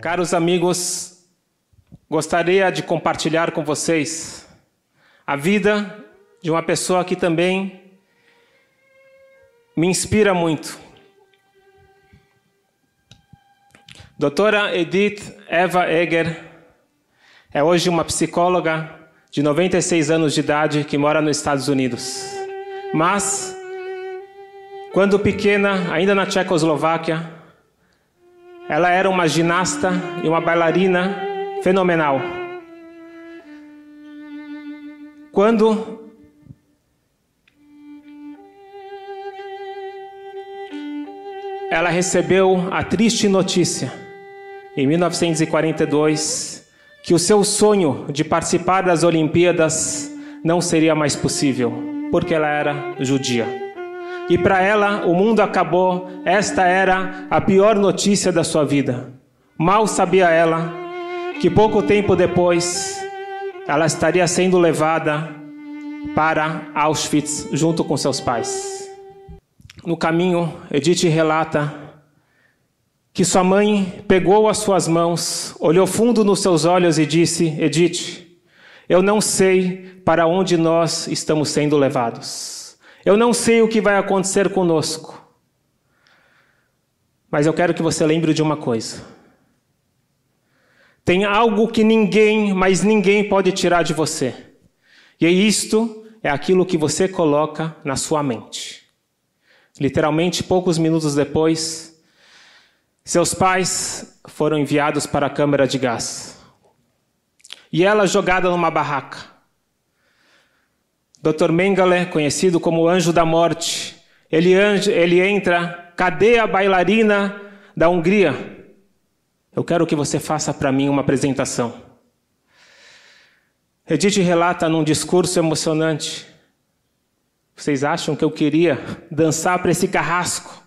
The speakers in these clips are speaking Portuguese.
Caros amigos, gostaria de compartilhar com vocês a vida de uma pessoa que também me inspira muito. Doutora Edith Eva Eger é hoje uma psicóloga de 96 anos de idade que mora nos Estados Unidos. Mas, quando pequena, ainda na Tchecoslováquia, ela era uma ginasta e uma bailarina fenomenal. Quando ela recebeu a triste notícia, em 1942, que o seu sonho de participar das Olimpíadas não seria mais possível, porque ela era judia. E para ela, o mundo acabou, esta era a pior notícia da sua vida. Mal sabia ela que pouco tempo depois ela estaria sendo levada para Auschwitz junto com seus pais. No caminho, Edith relata que sua mãe pegou as suas mãos, olhou fundo nos seus olhos e disse: Edith, eu não sei para onde nós estamos sendo levados. Eu não sei o que vai acontecer conosco. Mas eu quero que você lembre de uma coisa. Tem algo que ninguém, mas ninguém pode tirar de você. E isto é aquilo que você coloca na sua mente. Literalmente, poucos minutos depois, seus pais foram enviados para a câmara de gás. E ela jogada numa barraca. Dr. Mengele, conhecido como Anjo da Morte, ele, ele entra, cadê a bailarina da Hungria? Eu quero que você faça para mim uma apresentação. Edith relata num discurso emocionante. Vocês acham que eu queria dançar para esse carrasco?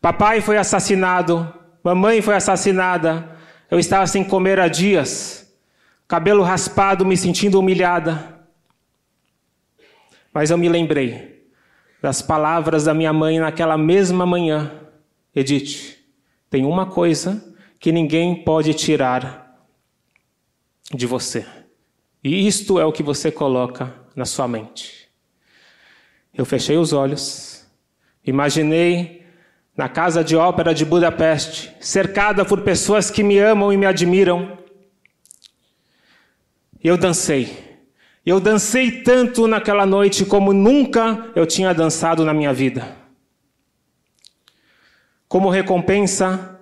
Papai foi assassinado, mamãe foi assassinada. Eu estava sem comer há dias, cabelo raspado, me sentindo humilhada. Mas eu me lembrei das palavras da minha mãe naquela mesma manhã. Edith, tem uma coisa que ninguém pode tirar de você. E isto é o que você coloca na sua mente. Eu fechei os olhos, imaginei na Casa de Ópera de Budapeste, cercada por pessoas que me amam e me admiram. Eu dancei. Eu dancei tanto naquela noite como nunca eu tinha dançado na minha vida. Como recompensa,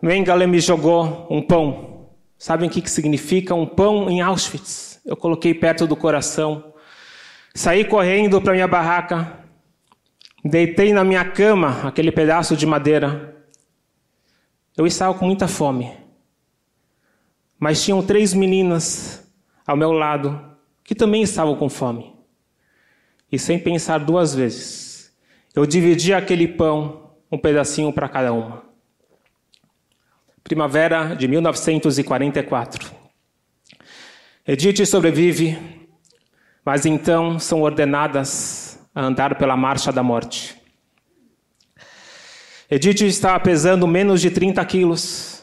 Mengele me jogou um pão. Sabem o que significa um pão em Auschwitz? Eu coloquei perto do coração. Saí correndo para minha barraca, Deitei na minha cama aquele pedaço de madeira. Eu estava com muita fome. Mas tinham três meninas ao meu lado que também estavam com fome. E sem pensar duas vezes, eu dividi aquele pão, um pedacinho para cada uma. Primavera de 1944. Edith sobrevive, mas então são ordenadas a andar pela marcha da morte. Edith estava pesando menos de 30 quilos,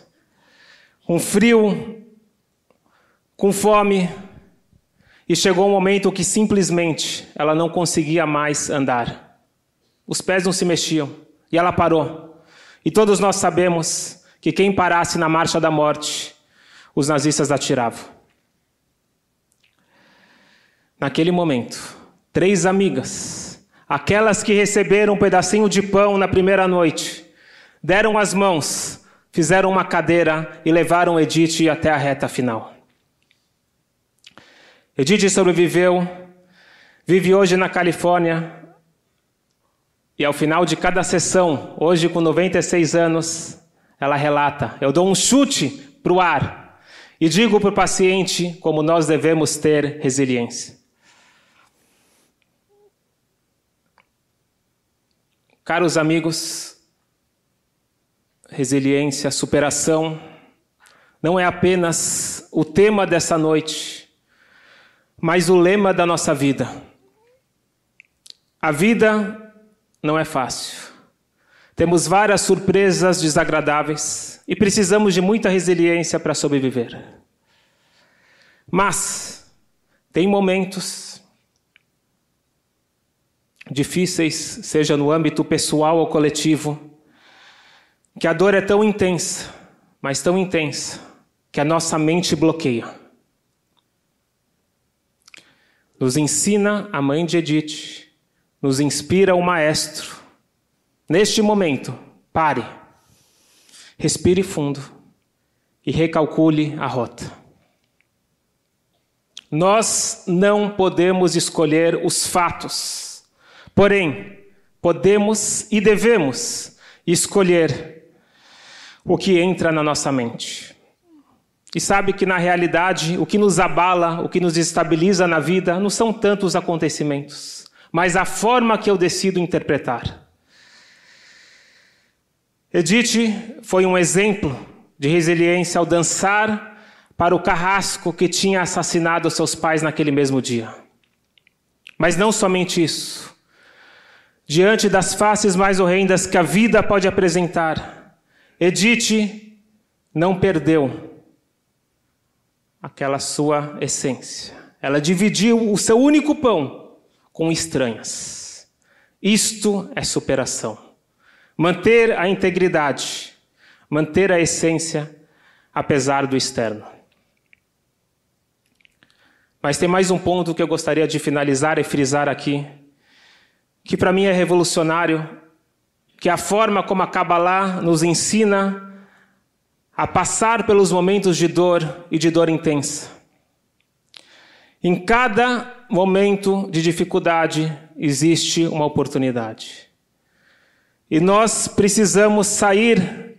com frio, com fome, e chegou um momento que simplesmente ela não conseguia mais andar. Os pés não se mexiam, e ela parou. E todos nós sabemos que quem parasse na marcha da morte, os nazistas atiravam. Naquele momento, três amigas, aquelas que receberam um pedacinho de pão na primeira noite, deram as mãos, fizeram uma cadeira e levaram Edith até a reta final. Edith sobreviveu, vive hoje na Califórnia, e ao final de cada sessão, hoje com 96 anos, ela relata: Eu dou um chute para o ar e digo para o paciente como nós devemos ter resiliência. Caros amigos, resiliência, superação, não é apenas o tema dessa noite, mas o lema da nossa vida. A vida não é fácil. Temos várias surpresas desagradáveis e precisamos de muita resiliência para sobreviver. Mas tem momentos difíceis, seja no âmbito pessoal ou coletivo, que a dor é tão intensa, mas tão intensa, que a nossa mente bloqueia. Nos ensina a mãe de Edith, nos inspira o maestro. Neste momento, pare, respire fundo e recalcule a rota. Nós não podemos escolher os fatos, porém, podemos e devemos escolher o que entra na nossa mente. E sabe que na realidade o que nos abala, o que nos estabiliza na vida, não são tantos acontecimentos, mas a forma que eu decido interpretar. Edith foi um exemplo de resiliência ao dançar para o carrasco que tinha assassinado seus pais naquele mesmo dia. Mas não somente isso. Diante das faces mais horrendas que a vida pode apresentar, Edith não perdeu aquela sua essência. Ela dividiu o seu único pão com estranhas. Isto é superação. Manter a integridade, manter a essência, apesar do externo. Mas tem mais um ponto que eu gostaria de finalizar e frisar aqui, que para mim é revolucionário, que é a forma como a Kabbalah nos ensina a passar pelos momentos de dor e de dor intensa. Em cada momento de dificuldade existe uma oportunidade. E nós precisamos sair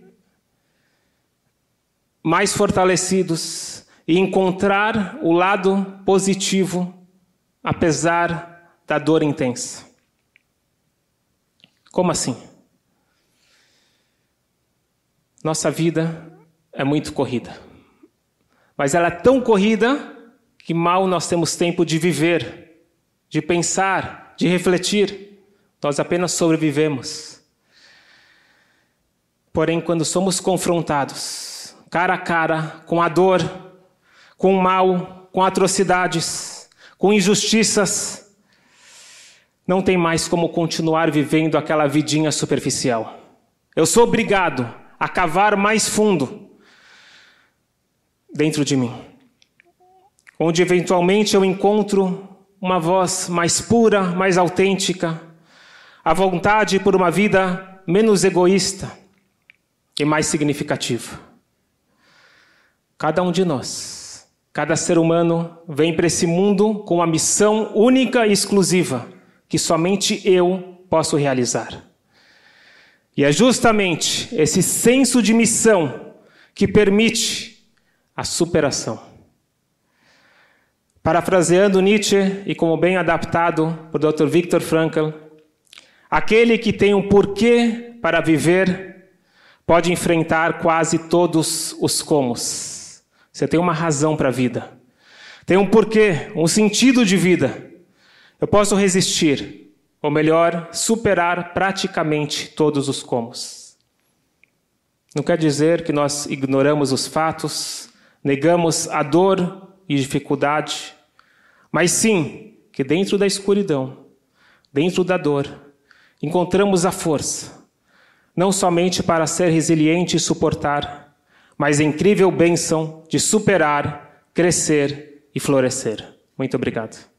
mais fortalecidos, e encontrar o lado positivo, apesar da dor intensa. Como assim? Nossa vida é muito corrida. Mas ela é tão corrida que mal nós temos tempo de viver, de pensar, de refletir. Nós apenas sobrevivemos. Porém, quando somos confrontados cara a cara com a dor, com o mal, com atrocidades, com injustiças, não tem mais como continuar vivendo aquela vidinha superficial. Eu sou obrigado a cavar mais fundo dentro de mim, onde eventualmente eu encontro uma voz mais pura, mais autêntica, a vontade por uma vida menos egoísta e mais significativa. Cada um de nós Cada ser humano vem para esse mundo com uma missão única e exclusiva, que somente eu posso realizar. E é justamente esse senso de missão que permite a superação. Parafraseando Nietzsche e como bem adaptado por Dr. Viktor Frankl, aquele que tem um porquê para viver pode enfrentar quase todos os comos. Você tem uma razão para a vida. Tem um porquê, um sentido de vida. Eu posso resistir, ou melhor, superar praticamente todos os comos. Não quer dizer que nós ignoramos os fatos, negamos a dor e dificuldade, mas sim que dentro da escuridão, dentro da dor, encontramos a força, não somente para ser resiliente e suportar, mas incrível bênção de superar, crescer e florescer. Muito obrigado.